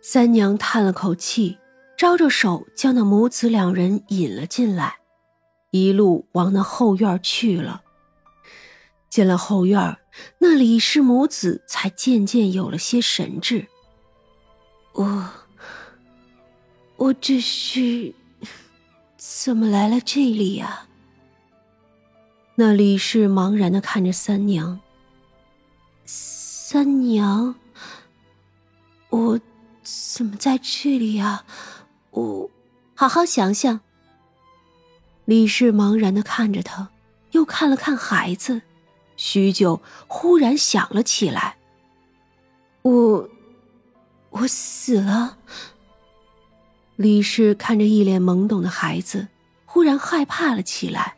三娘叹了口气，招着手将那母子两人引了进来，一路往那后院去了。进了后院，那李氏母子才渐渐有了些神智。我，我这是怎么来了这里呀？那李氏茫然的看着三娘。三娘，我。怎么在这里呀？我好好想想。李氏茫然的看着他，又看了看孩子，许久，忽然想了起来。我，我死了。李氏看着一脸懵懂的孩子，忽然害怕了起来。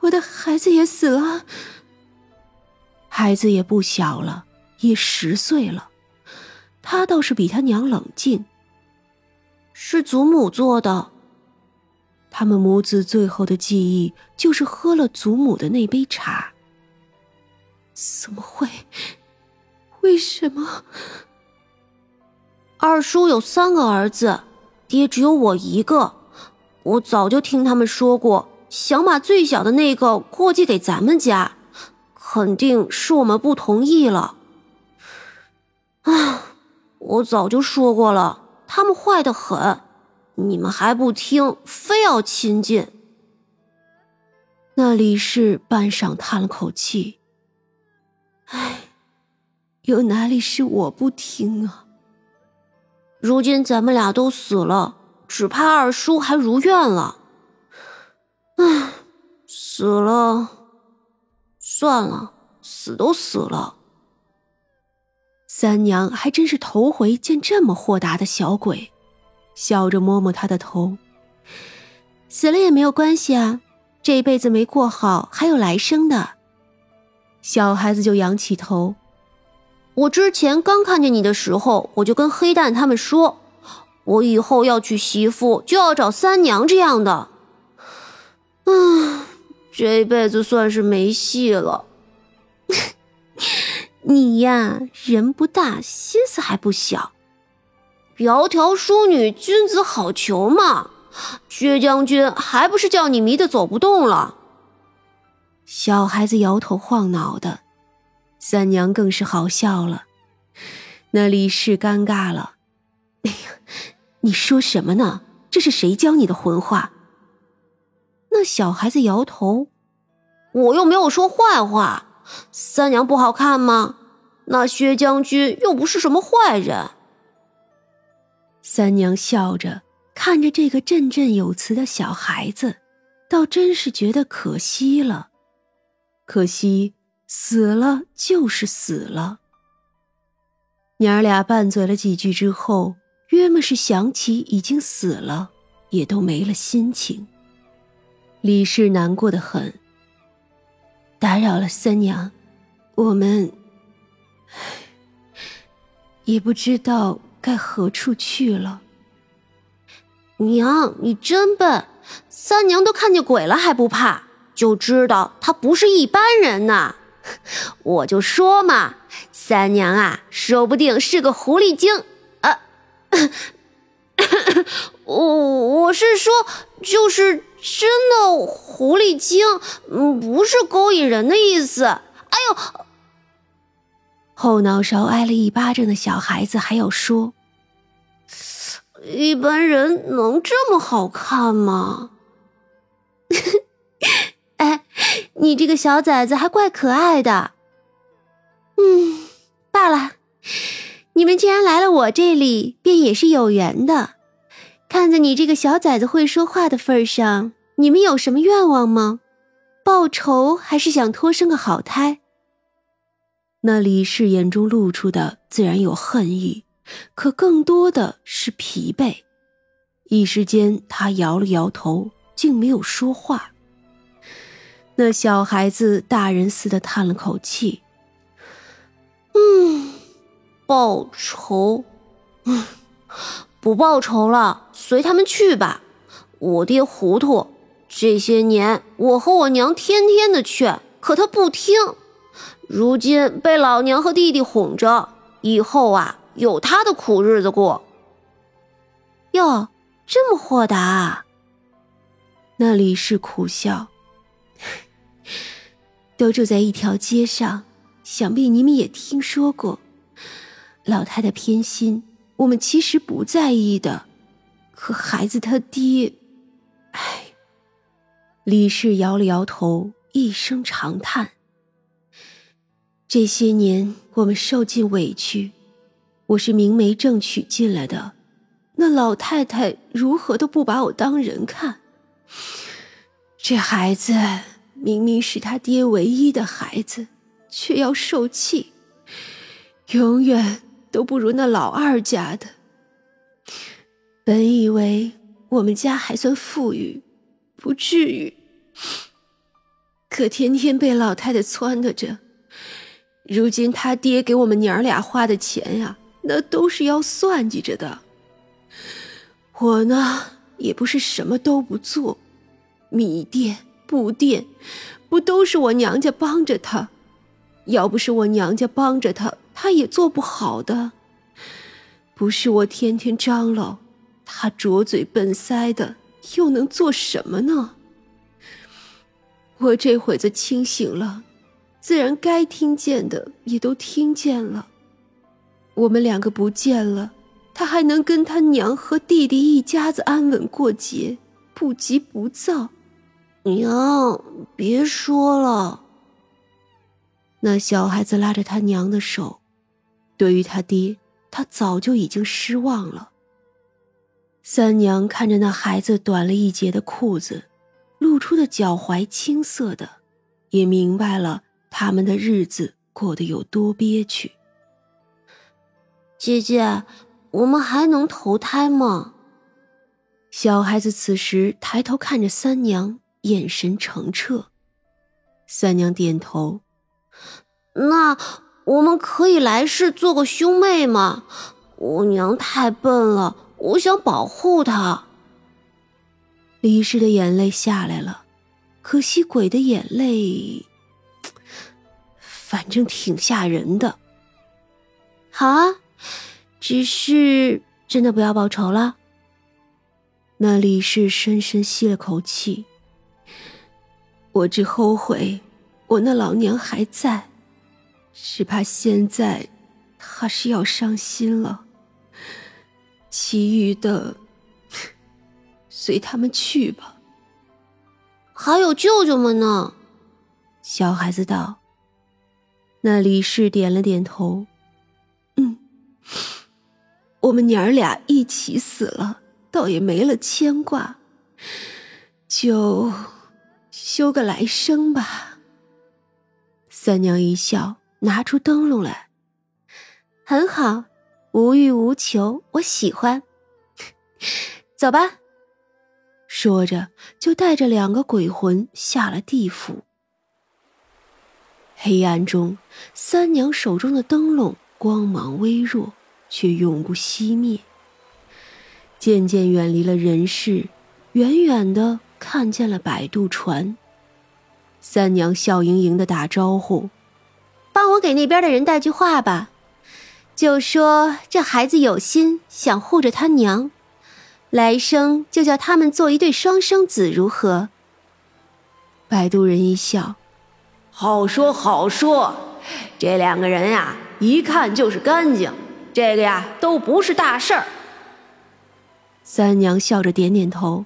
我的孩子也死了。孩子也不小了，也十岁了。他倒是比他娘冷静。是祖母做的。他们母子最后的记忆就是喝了祖母的那杯茶。怎么会？为什么？二叔有三个儿子，爹只有我一个。我早就听他们说过，想把最小的那个过继给咱们家，肯定是我们不同意了。啊。我早就说过了，他们坏的很，你们还不听，非要亲近。那李氏半晌叹了口气：“唉，有哪里是我不听啊？如今咱们俩都死了，只怕二叔还如愿了。唉，死了，算了，死都死了。”三娘还真是头回见这么豁达的小鬼，笑着摸摸他的头。死了也没有关系啊，这辈子没过好，还有来生的。小孩子就仰起头。我之前刚看见你的时候，我就跟黑蛋他们说，我以后要娶媳妇就要找三娘这样的。嗯，这辈子算是没戏了。你呀，人不大，心思还不小。窈窕淑女，君子好逑嘛。薛将军还不是叫你迷得走不动了？小孩子摇头晃脑的，三娘更是好笑了。那李氏尴尬了。哎呀，你说什么呢？这是谁教你的混话？那小孩子摇头，我又没有说坏话。三娘不好看吗？那薛将军又不是什么坏人。三娘笑着看着这个振振有词的小孩子，倒真是觉得可惜了。可惜死了就是死了。娘儿俩拌嘴了几句之后，约么是想起已经死了，也都没了心情。李氏难过的很。打扰了三娘，我们也不知道该何处去了。娘，你真笨，三娘都看见鬼了还不怕，就知道他不是一般人呐。我就说嘛，三娘啊，说不定是个狐狸精啊。我我是说，就是真的狐狸精，嗯，不是勾引人的意思。哎呦，后脑勺挨了一巴掌的小孩子还要说，一般人能这么好看吗？哎，你这个小崽子还怪可爱的。嗯，罢了，你们既然来了我这里，便也是有缘的。看在你这个小崽子会说话的份上，你们有什么愿望吗？报仇还是想托生个好胎？那李氏眼中露出的自然有恨意，可更多的是疲惫。一时间，他摇了摇头，竟没有说话。那小孩子大人似的叹了口气：“嗯，报仇，嗯。”不报仇了，随他们去吧。我爹糊涂，这些年我和我娘天天的劝，可他不听。如今被老娘和弟弟哄着，以后啊，有他的苦日子过。哟，这么豁达啊！那李氏苦笑。都住在一条街上，想必你们也听说过。老太太偏心，我们其实不在意的。可孩子他爹，唉。李氏摇了摇头，一声长叹。这些年我们受尽委屈，我是明媒正娶进来的，那老太太如何都不把我当人看。这孩子明明是他爹唯一的孩子，却要受气，永远。都不如那老二家的。本以为我们家还算富裕，不至于，可天天被老太太撺掇着。如今他爹给我们娘俩花的钱呀，那都是要算计着的。我呢，也不是什么都不做，米店、布店，不都是我娘家帮着他？要不是我娘家帮着他。他也做不好的，不是我天天张罗，他拙嘴笨腮的，又能做什么呢？我这会子清醒了，自然该听见的也都听见了。我们两个不见了，他还能跟他娘和弟弟一家子安稳过节，不急不躁。娘，别说了。那小孩子拉着他娘的手。对于他爹，他早就已经失望了。三娘看着那孩子短了一截的裤子，露出的脚踝青涩的，也明白了他们的日子过得有多憋屈。姐姐，我们还能投胎吗？小孩子此时抬头看着三娘，眼神澄澈。三娘点头。那。我们可以来世做个兄妹吗？我娘太笨了，我想保护她。李氏的眼泪下来了，可惜鬼的眼泪，反正挺吓人的。好啊，只是真的不要报仇了。那李氏深深吸了口气，我只后悔我那老娘还在。只怕现在他是要伤心了。其余的随他们去吧。还有舅舅们呢？小孩子道。那李氏点了点头。嗯，我们娘儿俩一起死了，倒也没了牵挂，就修个来生吧。三娘一笑。拿出灯笼来，很好，无欲无求，我喜欢。走吧。说着，就带着两个鬼魂下了地府。黑暗中，三娘手中的灯笼光芒微弱，却永不熄灭。渐渐远离了人世，远远的看见了摆渡船。三娘笑盈盈的打招呼。帮我给那边的人带句话吧，就说这孩子有心想护着他娘，来生就叫他们做一对双生子，如何？摆渡人一笑，好说好说，这两个人呀，一看就是干净，这个呀都不是大事儿。三娘笑着点点头，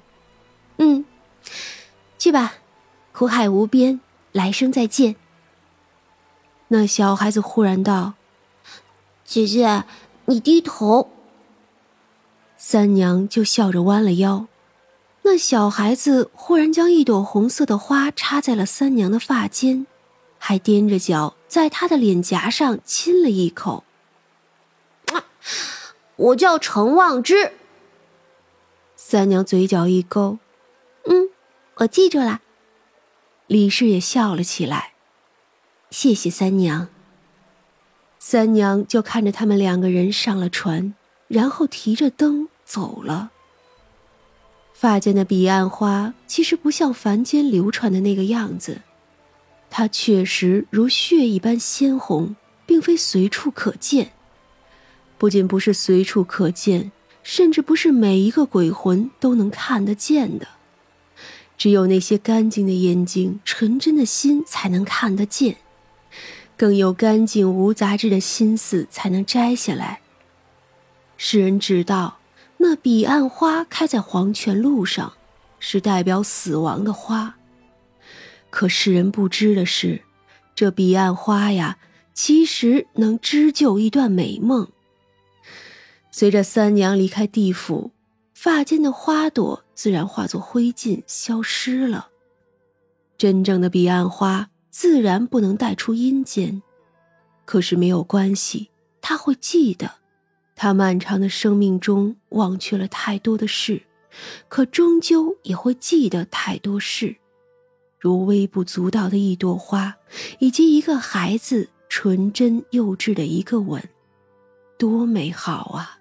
嗯，去吧，苦海无边，来生再见。那小孩子忽然道：“姐姐，你低头。”三娘就笑着弯了腰。那小孩子忽然将一朵红色的花插在了三娘的发间，还踮着脚在她的脸颊上亲了一口。我叫程望之。三娘嘴角一勾：“嗯，我记住了。”李氏也笑了起来。谢谢三娘。三娘就看着他们两个人上了船，然后提着灯走了。发间的彼岸花其实不像凡间流传的那个样子，它确实如血一般鲜红，并非随处可见。不仅不是随处可见，甚至不是每一个鬼魂都能看得见的。只有那些干净的眼睛、纯真的心才能看得见，更有干净无杂质的心思才能摘下来。世人知道，那彼岸花开在黄泉路上，是代表死亡的花。可世人不知的是，这彼岸花呀。其实能织就一段美梦。随着三娘离开地府，发间的花朵自然化作灰烬消失了。真正的彼岸花自然不能带出阴间，可是没有关系，他会记得。他漫长的生命中忘却了太多的事，可终究也会记得太多事，如微不足道的一朵花，以及一个孩子。纯真幼稚的一个吻，多美好啊！